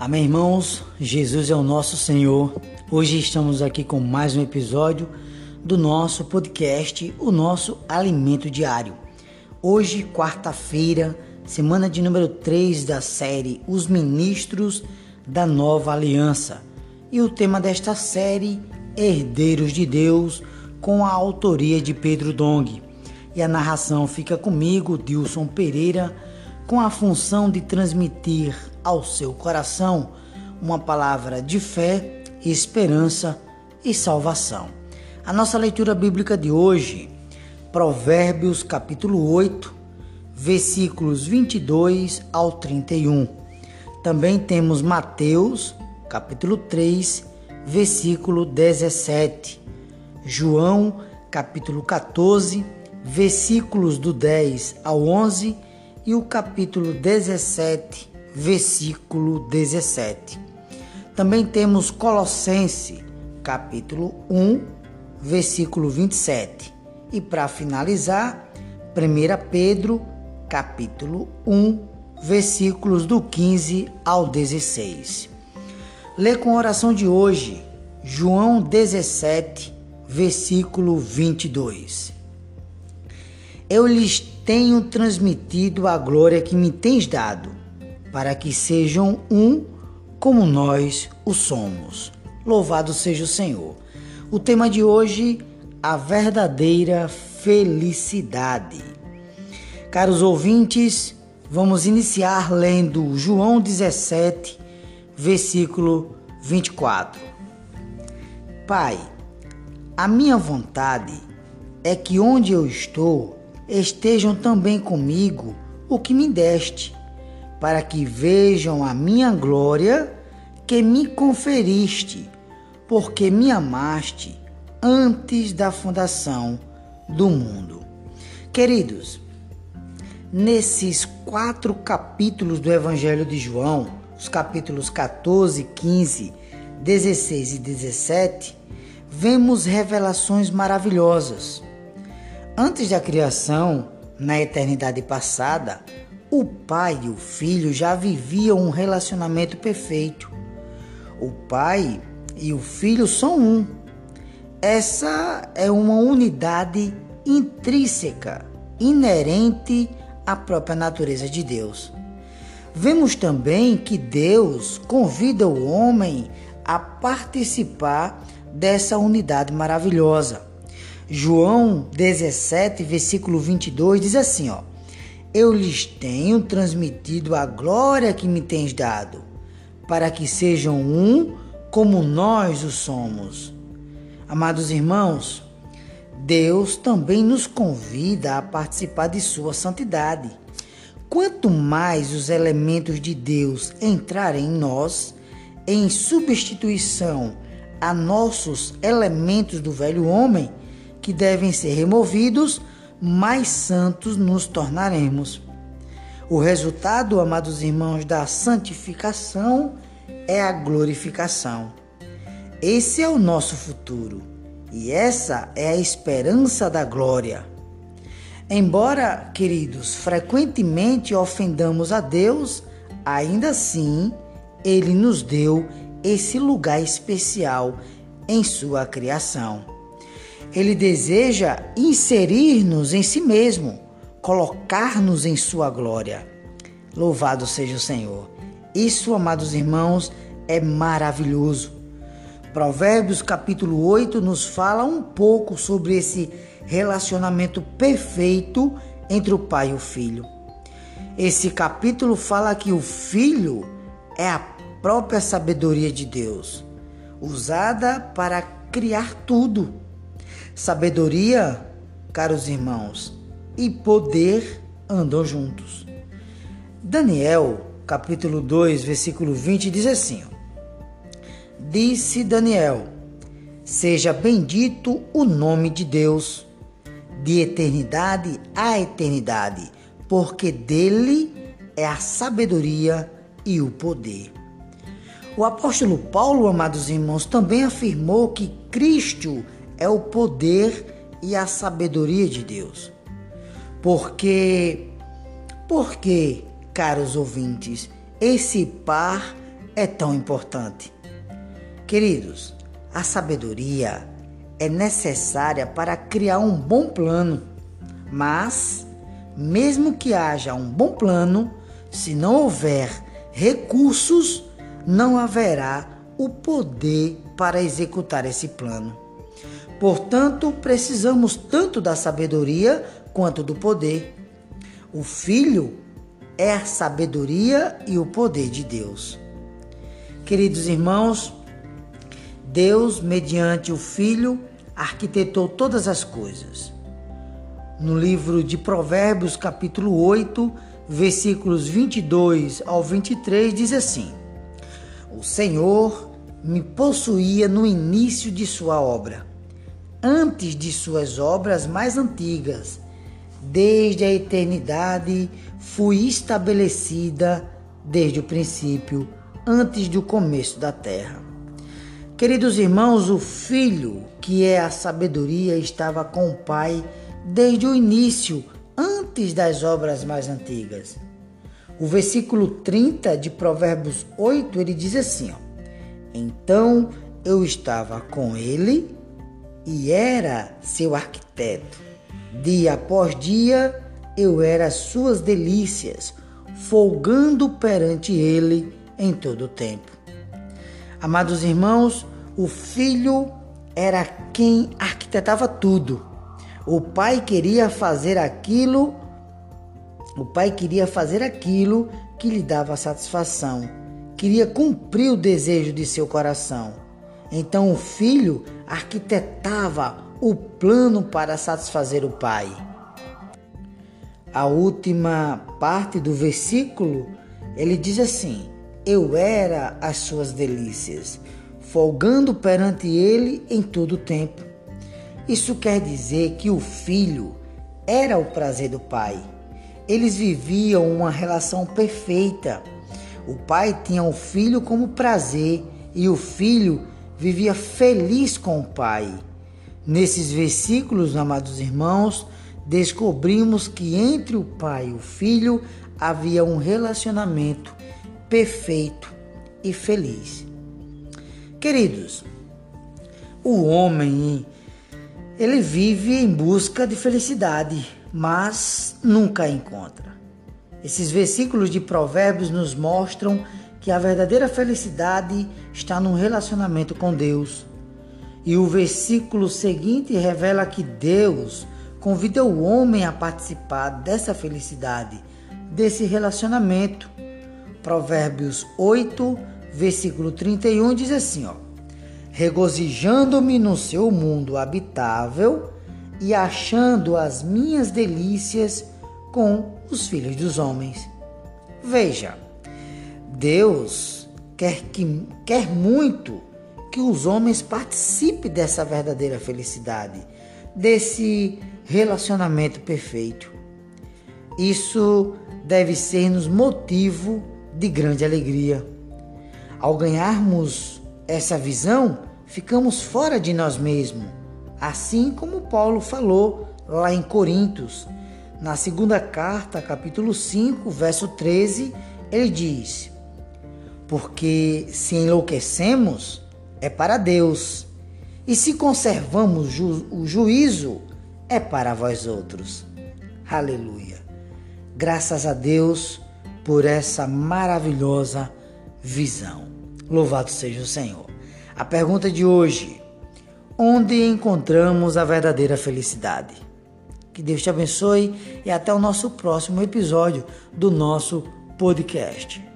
Amém, irmãos? Jesus é o nosso Senhor. Hoje estamos aqui com mais um episódio do nosso podcast, o nosso alimento diário. Hoje, quarta-feira, semana de número 3 da série Os Ministros da Nova Aliança. E o tema desta série, Herdeiros de Deus, com a autoria de Pedro Dong. E a narração fica comigo, Dilson Pereira, com a função de transmitir ao seu coração uma palavra de fé, esperança e salvação. A nossa leitura bíblica de hoje, Provérbios capítulo 8, versículos 22 ao 31. Também temos Mateus capítulo 3, versículo 17. João capítulo 14, versículos do 10 ao 11 e o capítulo 17, versículo 17. Também temos Colossense, capítulo 1, versículo 27. E para finalizar, 1 Pedro, capítulo 1, versículos do 15 ao 16. Lê com a oração de hoje, João 17, versículo 22. Eu lhes tenho transmitido a glória que me tens dado para que sejam um como nós o somos. Louvado seja o Senhor. O tema de hoje, a verdadeira felicidade. Caros ouvintes, vamos iniciar lendo João 17, versículo 24. Pai, a minha vontade é que onde eu estou estejam também comigo o que me deste para que vejam a minha glória que me conferiste, porque me amaste antes da fundação do mundo. Queridos, nesses quatro capítulos do Evangelho de João, os capítulos 14, 15, 16 e 17, vemos revelações maravilhosas. Antes da criação, na eternidade passada, o pai e o filho já viviam um relacionamento perfeito. O pai e o filho são um. Essa é uma unidade intrínseca, inerente à própria natureza de Deus. Vemos também que Deus convida o homem a participar dessa unidade maravilhosa. João 17, versículo 22 diz assim, ó: eu lhes tenho transmitido a glória que me tens dado, para que sejam um como nós o somos. Amados irmãos, Deus também nos convida a participar de Sua santidade. Quanto mais os elementos de Deus entrarem em nós, em substituição a nossos elementos do velho homem, que devem ser removidos, mais santos nos tornaremos. O resultado, amados irmãos, da santificação é a glorificação. Esse é o nosso futuro e essa é a esperança da glória. Embora, queridos, frequentemente ofendamos a Deus, ainda assim Ele nos deu esse lugar especial em Sua criação. Ele deseja inserir-nos em si mesmo, colocar-nos em sua glória. Louvado seja o Senhor. Isso, amados irmãos, é maravilhoso. Provérbios capítulo 8 nos fala um pouco sobre esse relacionamento perfeito entre o pai e o filho. Esse capítulo fala que o filho é a própria sabedoria de Deus, usada para criar tudo. Sabedoria, caros irmãos, e poder andam juntos. Daniel, capítulo 2, versículo 20 diz assim: Disse Daniel: Seja bendito o nome de Deus, de eternidade a eternidade, porque dele é a sabedoria e o poder. O apóstolo Paulo, amados irmãos, também afirmou que Cristo é o poder e a sabedoria de Deus. Porque, porque, caros ouvintes, esse par é tão importante? Queridos, a sabedoria é necessária para criar um bom plano, mas, mesmo que haja um bom plano, se não houver recursos, não haverá o poder para executar esse plano. Portanto, precisamos tanto da sabedoria quanto do poder. O Filho é a sabedoria e o poder de Deus. Queridos irmãos, Deus, mediante o Filho, arquitetou todas as coisas. No livro de Provérbios, capítulo 8, versículos 22 ao 23, diz assim: O Senhor me possuía no início de sua obra, antes de suas obras mais antigas. Desde a eternidade fui estabelecida desde o princípio, antes do começo da terra. Queridos irmãos, o Filho, que é a sabedoria, estava com o Pai desde o início, antes das obras mais antigas. O versículo 30 de Provérbios 8, ele diz assim: ó, Então eu estava com ele e era seu arquiteto. Dia após dia eu era suas delícias, folgando perante ele em todo o tempo. Amados irmãos, o filho era quem arquitetava tudo. O pai queria fazer aquilo, o pai queria fazer aquilo que lhe dava satisfação, queria cumprir o desejo de seu coração. Então o filho arquitetava o plano para satisfazer o pai. A última parte do versículo, ele diz assim: eu era as suas delícias, folgando perante ele em todo o tempo. Isso quer dizer que o filho era o prazer do pai. Eles viviam uma relação perfeita. O pai tinha o filho como prazer e o filho vivia feliz com o pai. Nesses versículos, amados irmãos, descobrimos que entre o pai e o filho havia um relacionamento perfeito e feliz. Queridos, o homem ele vive em busca de felicidade, mas nunca a encontra. Esses versículos de Provérbios nos mostram que a verdadeira felicidade está no relacionamento com Deus. E o versículo seguinte revela que Deus convida o homem a participar dessa felicidade, desse relacionamento. Provérbios 8, versículo 31 diz assim, ó: Regozijando-me no seu mundo habitável e achando as minhas delícias com os filhos dos homens. Veja, Deus quer que quer muito que os homens participem dessa verdadeira felicidade, desse relacionamento perfeito. Isso deve ser-nos motivo de grande alegria. Ao ganharmos essa visão, ficamos fora de nós mesmos, assim como Paulo falou lá em Coríntios. Na segunda carta, capítulo 5, verso 13, ele diz: Porque se enlouquecemos, é para Deus, e se conservamos ju o juízo, é para vós outros. Aleluia. Graças a Deus por essa maravilhosa visão. Louvado seja o Senhor. A pergunta de hoje: onde encontramos a verdadeira felicidade? Que Deus te abençoe e até o nosso próximo episódio do nosso podcast.